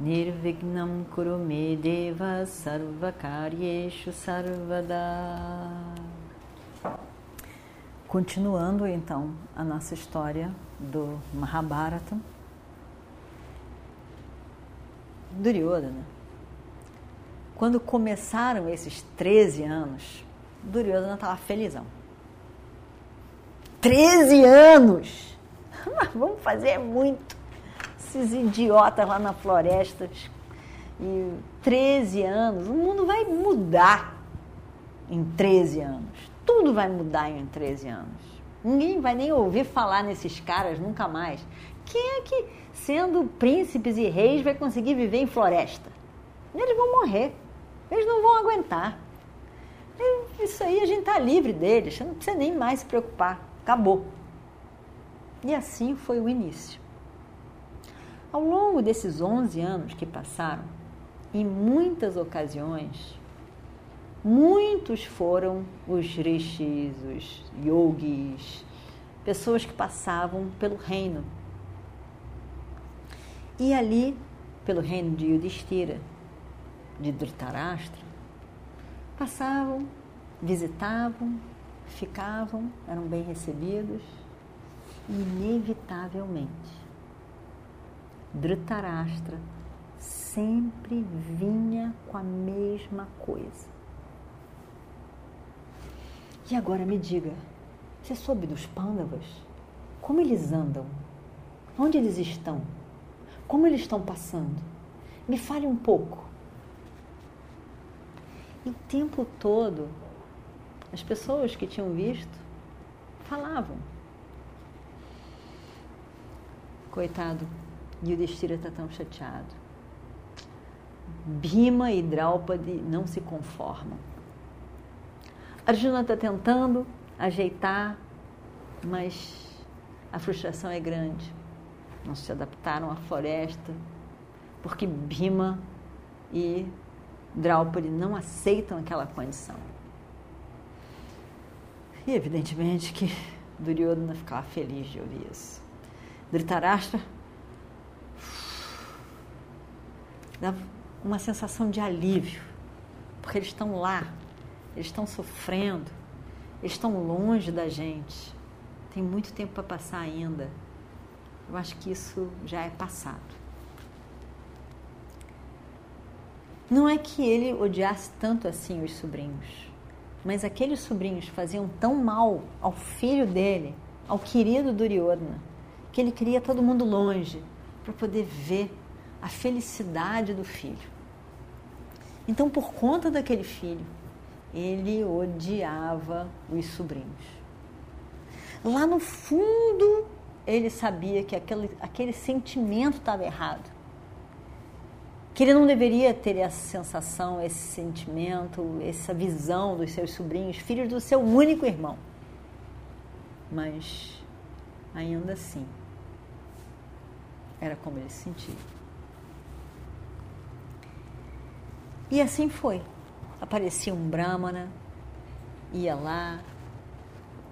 Nirvignam Kurume Deva Sarvakaryeshu Sarvada. Continuando então a nossa história do Mahabharata, Duryodhana. Quando começaram esses 13 anos, Duryodhana estava felizão. 13 anos! Vamos fazer muito esses idiotas lá na floresta. E 13 anos, o mundo vai mudar em 13 anos. Tudo vai mudar em 13 anos. Ninguém vai nem ouvir falar nesses caras nunca mais. Quem é que, sendo príncipes e reis, vai conseguir viver em floresta? Eles vão morrer. Eles não vão aguentar. Isso aí a gente está livre deles. Não precisa nem mais se preocupar. Acabou. E assim foi o início. Ao longo desses 11 anos que passaram, em muitas ocasiões, muitos foram os rishis, os yogis, pessoas que passavam pelo reino. E ali, pelo reino de Yudhishthira, de Dhritarashtra, passavam, visitavam, ficavam, eram bem recebidos, inevitavelmente Dhritarashtra sempre vinha com a mesma coisa. E agora me diga, você soube dos pândavas? Como eles andam? Onde eles estão? Como eles estão passando? Me fale um pouco. E o tempo todo, as pessoas que tinham visto falavam. Coitado, e o Destira está tão chateado. Bhima e Draupadi não se conformam. Arjuna está tentando ajeitar, mas a frustração é grande. Não se adaptaram à floresta, porque Bhima e Draupadi não aceitam aquela condição. E evidentemente que Duryodhana ficava feliz de ouvir isso. Dhritarashtra dá uma sensação de alívio, porque eles estão lá, eles estão sofrendo, eles estão longe da gente. Tem muito tempo para passar ainda. Eu acho que isso já é passado. Não é que ele odiasse tanto assim os sobrinhos, mas aqueles sobrinhos faziam tão mal ao filho dele, ao querido Duryodhana, que ele queria todo mundo longe para poder ver a felicidade do filho. Então, por conta daquele filho, ele odiava os sobrinhos. Lá no fundo, ele sabia que aquele, aquele sentimento estava errado. Que ele não deveria ter essa sensação, esse sentimento, essa visão dos seus sobrinhos, filhos do seu único irmão. Mas, ainda assim, era como ele se sentia. E assim foi. Aparecia um Brahmana, ia lá,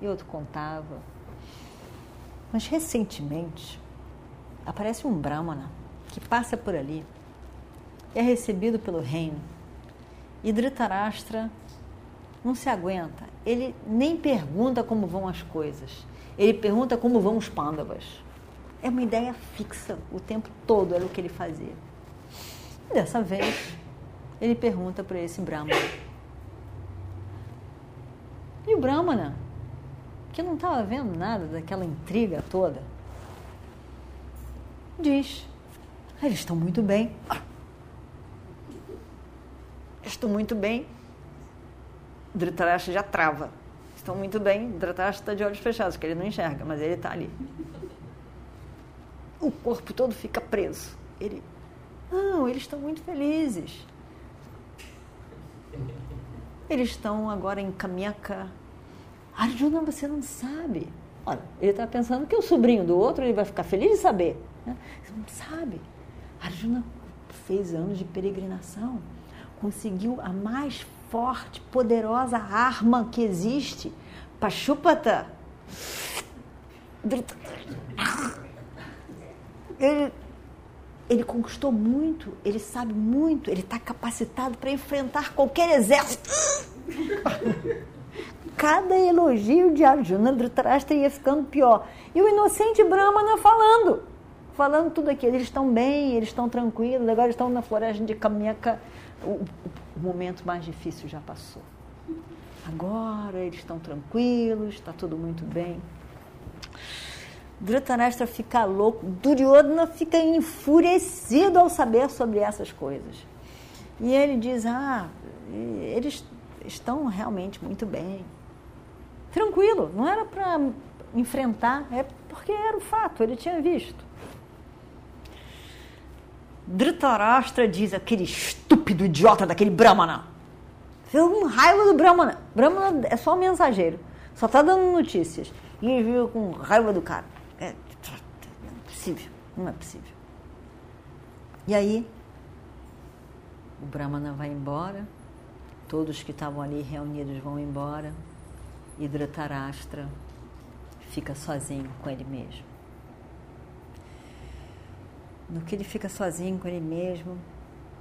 e outro contava. Mas recentemente aparece um Brahmana que passa por ali, é recebido pelo reino, e Dhritarashtra não se aguenta. Ele nem pergunta como vão as coisas, ele pergunta como vão os pândavas. É uma ideia fixa o tempo todo, era o que ele fazia. E dessa vez, ele pergunta para esse Brahmana. E o Brahmana, que não estava vendo nada daquela intriga toda, diz: Eles estão muito bem. Estou muito bem. Dhritarashtra já trava. Estão muito bem. Dhritarashtra está de olhos fechados, porque ele não enxerga, mas ele está ali. O corpo todo fica preso. Ele, não, eles estão muito felizes. Eles estão agora em Kamyaka. Arjuna, você não sabe. Olha, ele está pensando que o sobrinho do outro ele vai ficar feliz de saber. Né? Não sabe. Arjuna fez anos de peregrinação, conseguiu a mais forte, poderosa arma que existe, Pashupata. Ele, ele conquistou muito, ele sabe muito, ele está capacitado para enfrentar qualquer exército. Cada elogio de Arjuna Dhritarashtra ia ficando pior. E o inocente Brahmana falando, falando tudo aquilo. Eles estão bem, eles estão tranquilos, agora estão na floresta de Kamyaka. O, o momento mais difícil já passou. Agora eles estão tranquilos, está tudo muito bem. Dhritarashtra fica louco, Duryodhana fica enfurecido ao saber sobre essas coisas. E ele diz: Ah, eles estão realmente muito bem. Tranquilo, não era para enfrentar, é porque era o fato, ele tinha visto. Dhritarashtra diz: aquele estúpido idiota daquele Brahmana. Fez com raiva do Brahmana. Brahmana é só um mensageiro, só está dando notícias. E ele viu com raiva do cara. Não possível, não é possível. E aí, o Brahmana vai embora, todos que estavam ali reunidos vão embora, e Dhritarashtra fica sozinho com ele mesmo. No que ele fica sozinho com ele mesmo,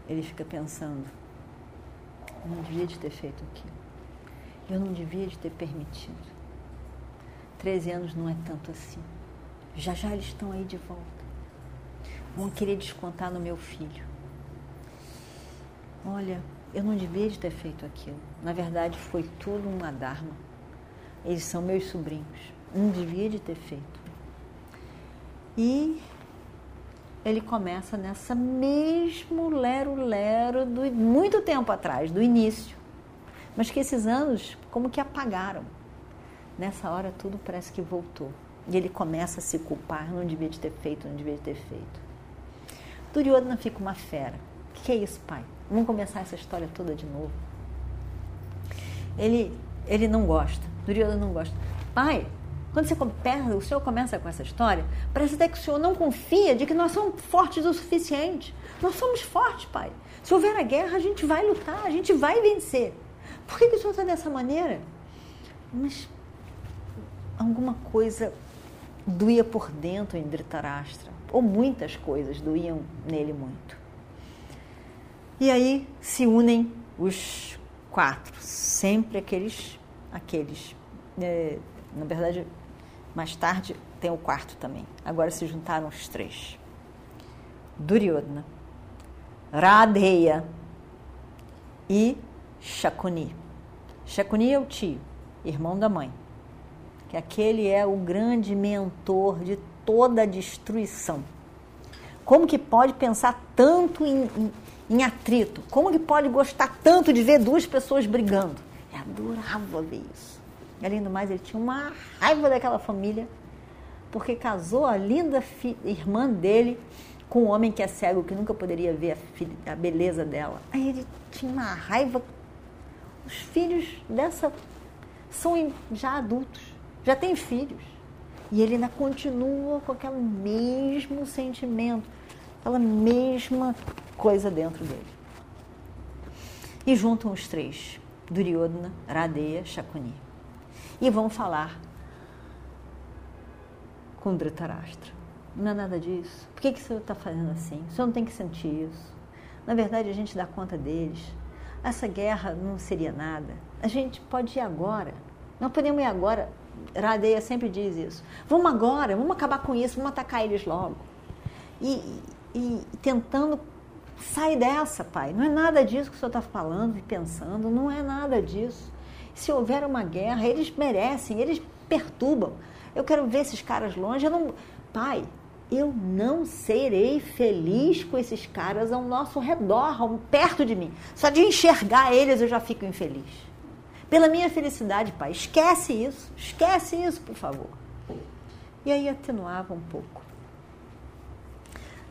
ele fica pensando: eu não devia de ter feito aquilo. Eu não devia de ter permitido. Treze anos não é tanto assim. Já já eles estão aí de volta. Vão querer descontar no meu filho. Olha, eu não devia de ter feito aquilo. Na verdade, foi tudo uma dharma. Eles são meus sobrinhos. Não devia de ter feito. E ele começa nessa mesmo lero-lero do muito tempo atrás, do início. Mas que esses anos como que apagaram. Nessa hora tudo parece que voltou. E ele começa a se culpar, não devia de ter feito, não devia de ter feito. Duryodhana fica uma fera. O que é isso, pai? Vamos começar essa história toda de novo. Ele, ele não gosta. Duryodhana não gosta. Pai, quando você o senhor começa com essa história, parece até que o senhor não confia de que nós somos fortes o suficiente. Nós somos fortes, pai. Se houver a guerra, a gente vai lutar, a gente vai vencer. Por que, que o senhor está dessa maneira? Mas alguma coisa doía por dentro em Dhritarashtra, ou muitas coisas doíam nele muito. E aí se unem os quatro, sempre aqueles, aqueles, é, na verdade, mais tarde tem o quarto também. Agora se juntaram os três. Duryodhana, Radheya e Shakuni. Shakuni é o tio, irmão da mãe que aquele é o grande mentor de toda a destruição. Como que pode pensar tanto em, em, em atrito? Como que pode gostar tanto de ver duas pessoas brigando? Ele adorava ver isso. E, além do mais, ele tinha uma raiva daquela família, porque casou a linda irmã dele com um homem que é cego, que nunca poderia ver a, filha, a beleza dela. Aí ele tinha uma raiva. Os filhos dessa são já adultos já tem filhos. E ele ainda continua com aquele mesmo sentimento, aquela mesma coisa dentro dele. E juntam os três, Duryodhana, Radeya, Shakuni. E vão falar com Dhritarashtra. Não é nada disso. Por que, que o senhor está fazendo assim? O senhor não tem que sentir isso. Na verdade, a gente dá conta deles. Essa guerra não seria nada. A gente pode ir agora. Nós podemos ir agora Radeia sempre diz isso. Vamos agora, vamos acabar com isso, vamos atacar eles logo. E, e tentando sair dessa, pai. Não é nada disso que o senhor está falando e pensando, não é nada disso. Se houver uma guerra, eles merecem, eles perturbam. Eu quero ver esses caras longe. Eu não... Pai, eu não serei feliz com esses caras ao nosso redor, perto de mim. Só de enxergar eles eu já fico infeliz. Pela minha felicidade, pai. Esquece isso. Esquece isso, por favor. E aí atenuava um pouco.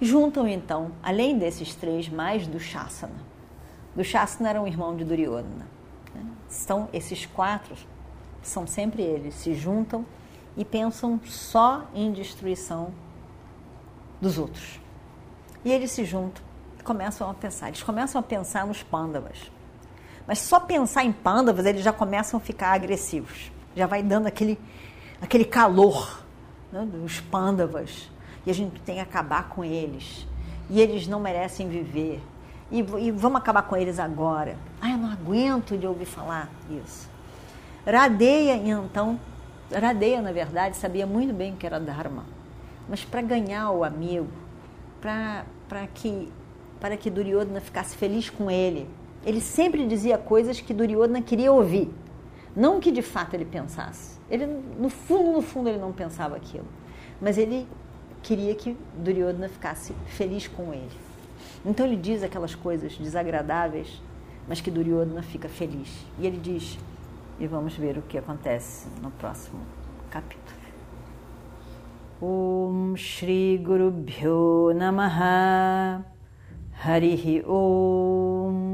Juntam então, além desses três, mais do Shasana. Dushasana era um irmão de Duryodhana. Né? Então, esses quatro são sempre eles, se juntam e pensam só em destruição dos outros. E eles se juntam começam a pensar. Eles começam a pensar nos pândavas. Mas só pensar em pândavas, eles já começam a ficar agressivos. Já vai dando aquele, aquele calor né, dos pândavas. E a gente tem que acabar com eles. E eles não merecem viver. E, e vamos acabar com eles agora. Ah, eu não aguento de ouvir falar isso. Radeia, então, Radeia, na verdade, sabia muito bem o que era Dharma. Mas para ganhar o amigo, para que, que Duryodhana ficasse feliz com ele, ele sempre dizia coisas que Duryodhana queria ouvir. Não que de fato ele pensasse. Ele, no fundo, no fundo, ele não pensava aquilo. Mas ele queria que Duryodhana ficasse feliz com ele. Então ele diz aquelas coisas desagradáveis, mas que Duryodhana fica feliz. E ele diz, e vamos ver o que acontece no próximo capítulo. Om Shri Guru Bhyo Namaha Harihi Om